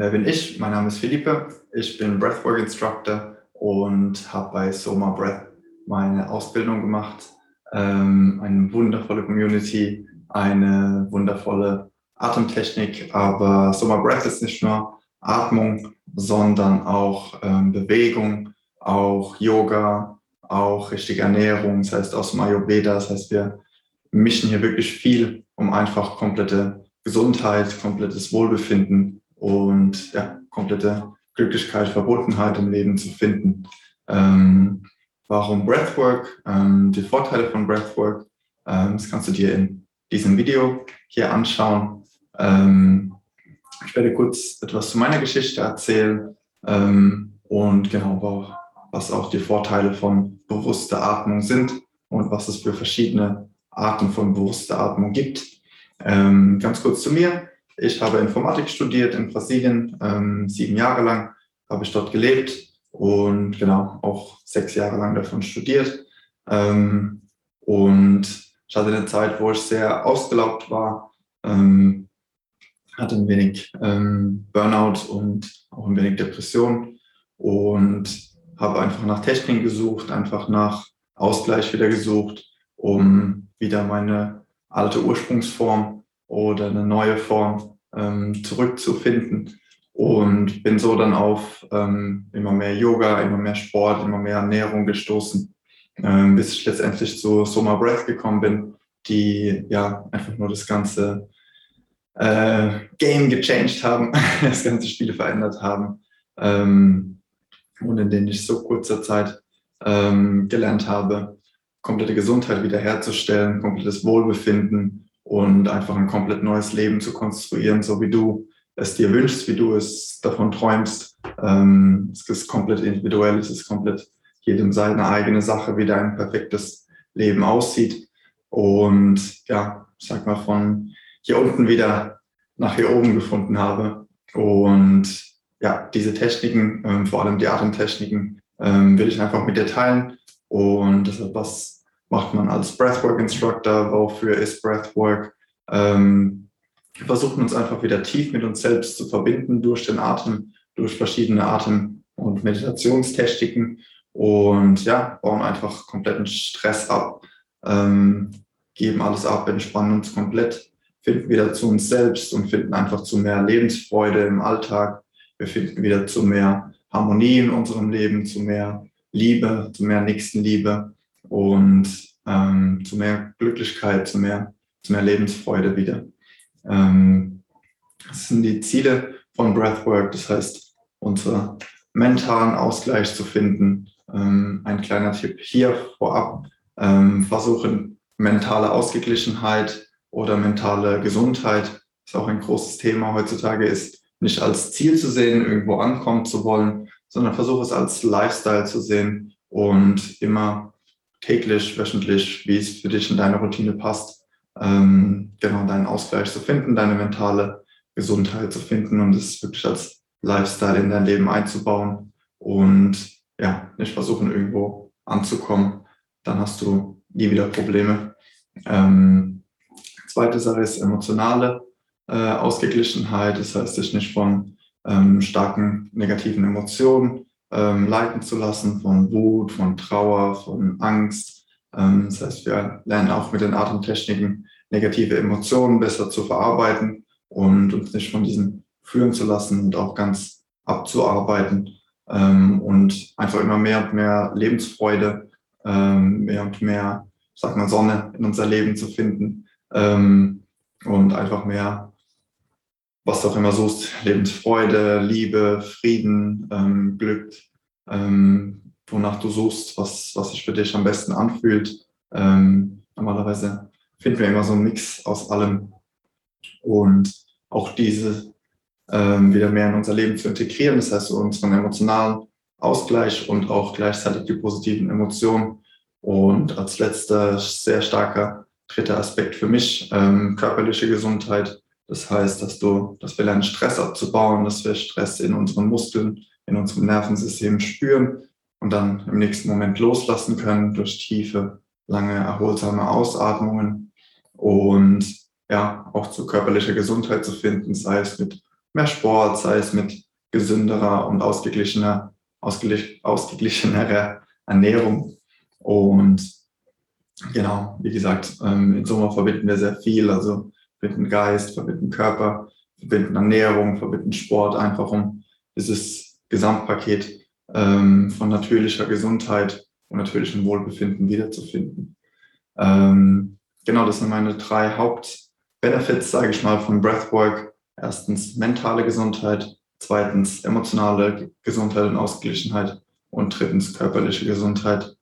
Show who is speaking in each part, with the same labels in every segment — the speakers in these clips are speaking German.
Speaker 1: Wer bin ich? Mein Name ist Philippe. Ich bin Breathwork Instructor und habe bei Soma Breath meine Ausbildung gemacht. Ähm, eine wundervolle Community, eine wundervolle Atemtechnik. Aber Soma Breath ist nicht nur Atmung, sondern auch ähm, Bewegung, auch Yoga, auch richtige Ernährung, das heißt aus dem Ayurveda. Das heißt, wir mischen hier wirklich viel, um einfach komplette Gesundheit, komplettes Wohlbefinden und ja, komplette Glücklichkeit, Verbundenheit im Leben zu finden. Ähm, warum Breathwork? Ähm, die Vorteile von Breathwork, ähm, das kannst du dir in diesem Video hier anschauen. Ähm, ich werde kurz etwas zu meiner Geschichte erzählen ähm, und genau, was auch die Vorteile von bewusster Atmung sind und was es für verschiedene Arten von bewusster Atmung gibt. Ähm, ganz kurz zu mir. Ich habe Informatik studiert in Brasilien, ähm, sieben Jahre lang habe ich dort gelebt und genau auch sechs Jahre lang davon studiert. Ähm, und ich hatte eine Zeit, wo ich sehr ausgelaugt war, ähm, hatte ein wenig ähm, Burnout und auch ein wenig Depression und habe einfach nach Techniken gesucht, einfach nach Ausgleich wieder gesucht, um wieder meine alte Ursprungsform oder eine neue Form ähm, zurückzufinden. Und bin so dann auf ähm, immer mehr Yoga, immer mehr Sport, immer mehr Ernährung gestoßen, ähm, bis ich letztendlich zu Soma Breath gekommen bin, die ja einfach nur das ganze äh, Game gechanged haben, das ganze Spiel verändert haben ähm, und in denen ich so kurzer Zeit ähm, gelernt habe, komplette Gesundheit wiederherzustellen, komplettes Wohlbefinden und einfach ein komplett neues Leben zu konstruieren, so wie du es dir wünschst, wie du es davon träumst. Ähm, es ist komplett individuell, es ist komplett jedem seine eigene Sache, wie dein perfektes Leben aussieht. Und ja, ich sag mal, von hier unten wieder nach hier oben gefunden habe. Und ja, diese Techniken, ähm, vor allem die Atemtechniken, ähm, will ich einfach mit dir teilen. Und deshalb, was macht man als Breathwork Instructor? Wofür ist Breathwork? Ähm, wir versuchen uns einfach wieder tief mit uns selbst zu verbinden durch den Atem, durch verschiedene Atem- und Meditationstechniken und ja, bauen einfach kompletten Stress ab, ähm, geben alles ab, entspannen uns komplett, finden wieder zu uns selbst und finden einfach zu mehr Lebensfreude im Alltag. Wir finden wieder zu mehr Harmonie in unserem Leben, zu mehr Liebe, zu mehr Nächstenliebe und ähm, zu mehr Glücklichkeit, zu mehr, zu mehr Lebensfreude wieder. Ähm, das sind die Ziele von Breathwork, das heißt, unseren mentalen Ausgleich zu finden. Ähm, ein kleiner Tipp hier vorab, ähm, versuchen mentale Ausgeglichenheit oder mentale Gesundheit, ist auch ein großes Thema heutzutage, ist nicht als Ziel zu sehen, irgendwo ankommen zu wollen, sondern versuche es als Lifestyle zu sehen und immer täglich, wöchentlich, wie es für dich in deine Routine passt, ähm, genau deinen Ausgleich zu finden, deine mentale Gesundheit zu finden und es wirklich als Lifestyle in dein Leben einzubauen und ja, nicht versuchen, irgendwo anzukommen. Dann hast du nie wieder Probleme. Ähm, zweite Sache ist emotionale äh, Ausgeglichenheit. Das heißt, sich nicht von ähm, starken negativen Emotionen ähm, leiten zu lassen, von Wut, von Trauer, von Angst. Ähm, das heißt, wir lernen auch mit den Atemtechniken negative Emotionen besser zu verarbeiten und uns nicht von diesen führen zu lassen und auch ganz abzuarbeiten ähm, und einfach immer mehr und mehr Lebensfreude, ähm, mehr und mehr, sag mal, Sonne in unser Leben zu finden ähm, und einfach mehr was du auch immer suchst, Lebensfreude, Liebe, Frieden, ähm, Glück, ähm, wonach du suchst, was, was sich für dich am besten anfühlt. Ähm, normalerweise finden wir immer so einen Mix aus allem und auch diese ähm, wieder mehr in unser Leben zu integrieren, das heißt unseren emotionalen Ausgleich und auch gleichzeitig die positiven Emotionen. Und als letzter sehr starker dritter Aspekt für mich, ähm, körperliche Gesundheit das heißt, dass du, dass wir lernen, Stress abzubauen, dass wir Stress in unseren Muskeln, in unserem Nervensystem spüren und dann im nächsten Moment loslassen können durch tiefe, lange, erholsame Ausatmungen und ja, auch zu körperlicher Gesundheit zu finden, sei es mit mehr Sport, sei es mit gesünderer und ausgeglichener, ausgeglich, ausgeglichenerer Ernährung. Und genau, wie gesagt, ähm, im Sommer verbinden wir sehr viel, also verbinden Geist, verbinden Körper, verbinden Ernährung, verbinden Sport, einfach um dieses Gesamtpaket ähm, von natürlicher Gesundheit und natürlichem Wohlbefinden wiederzufinden. Ähm, genau, das sind meine drei Hauptbenefits, sage ich mal, von Breathwork. Erstens mentale Gesundheit, zweitens emotionale Gesundheit und Ausgeglichenheit und drittens körperliche Gesundheit.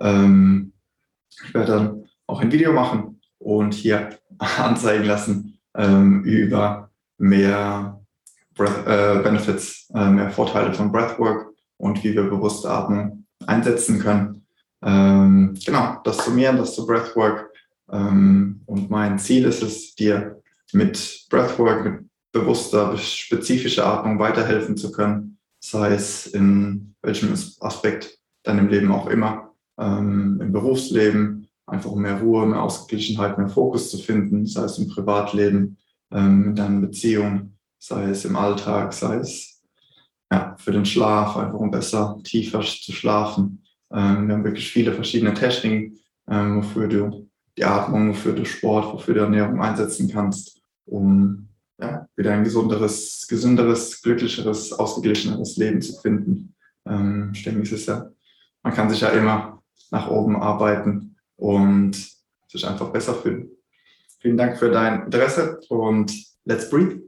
Speaker 1: Ähm, ich werde dann auch ein Video machen und hier anzeigen lassen ähm, über mehr Breath, äh, Benefits, äh, mehr Vorteile von Breathwork und wie wir bewusste Atmung einsetzen können. Ähm, genau, das zu mir, das zu Breathwork. Ähm, und mein Ziel ist es, dir mit Breathwork, mit bewusster, spezifischer Atmung weiterhelfen zu können, sei es in welchem Aspekt deinem Leben auch immer, ähm, im Berufsleben, einfach um mehr Ruhe, mehr Ausgeglichenheit, mehr Fokus zu finden, sei es im Privatleben, ähm, in deinen Beziehungen, sei es im Alltag, sei es ja, für den Schlaf, einfach um besser, tiefer zu schlafen. Ähm, wir haben wirklich viele verschiedene Techniken, ähm, wofür du die Atmung, wofür du Sport, wofür du Ernährung einsetzen kannst, um ja, wieder ein gesunderes, gesünderes, glücklicheres, ausgeglicheneres Leben zu finden. Ähm, ich denke, es ist ja, man kann sich ja immer nach oben arbeiten und sich einfach besser fühlen. Vielen Dank für dein Interesse und let's breathe.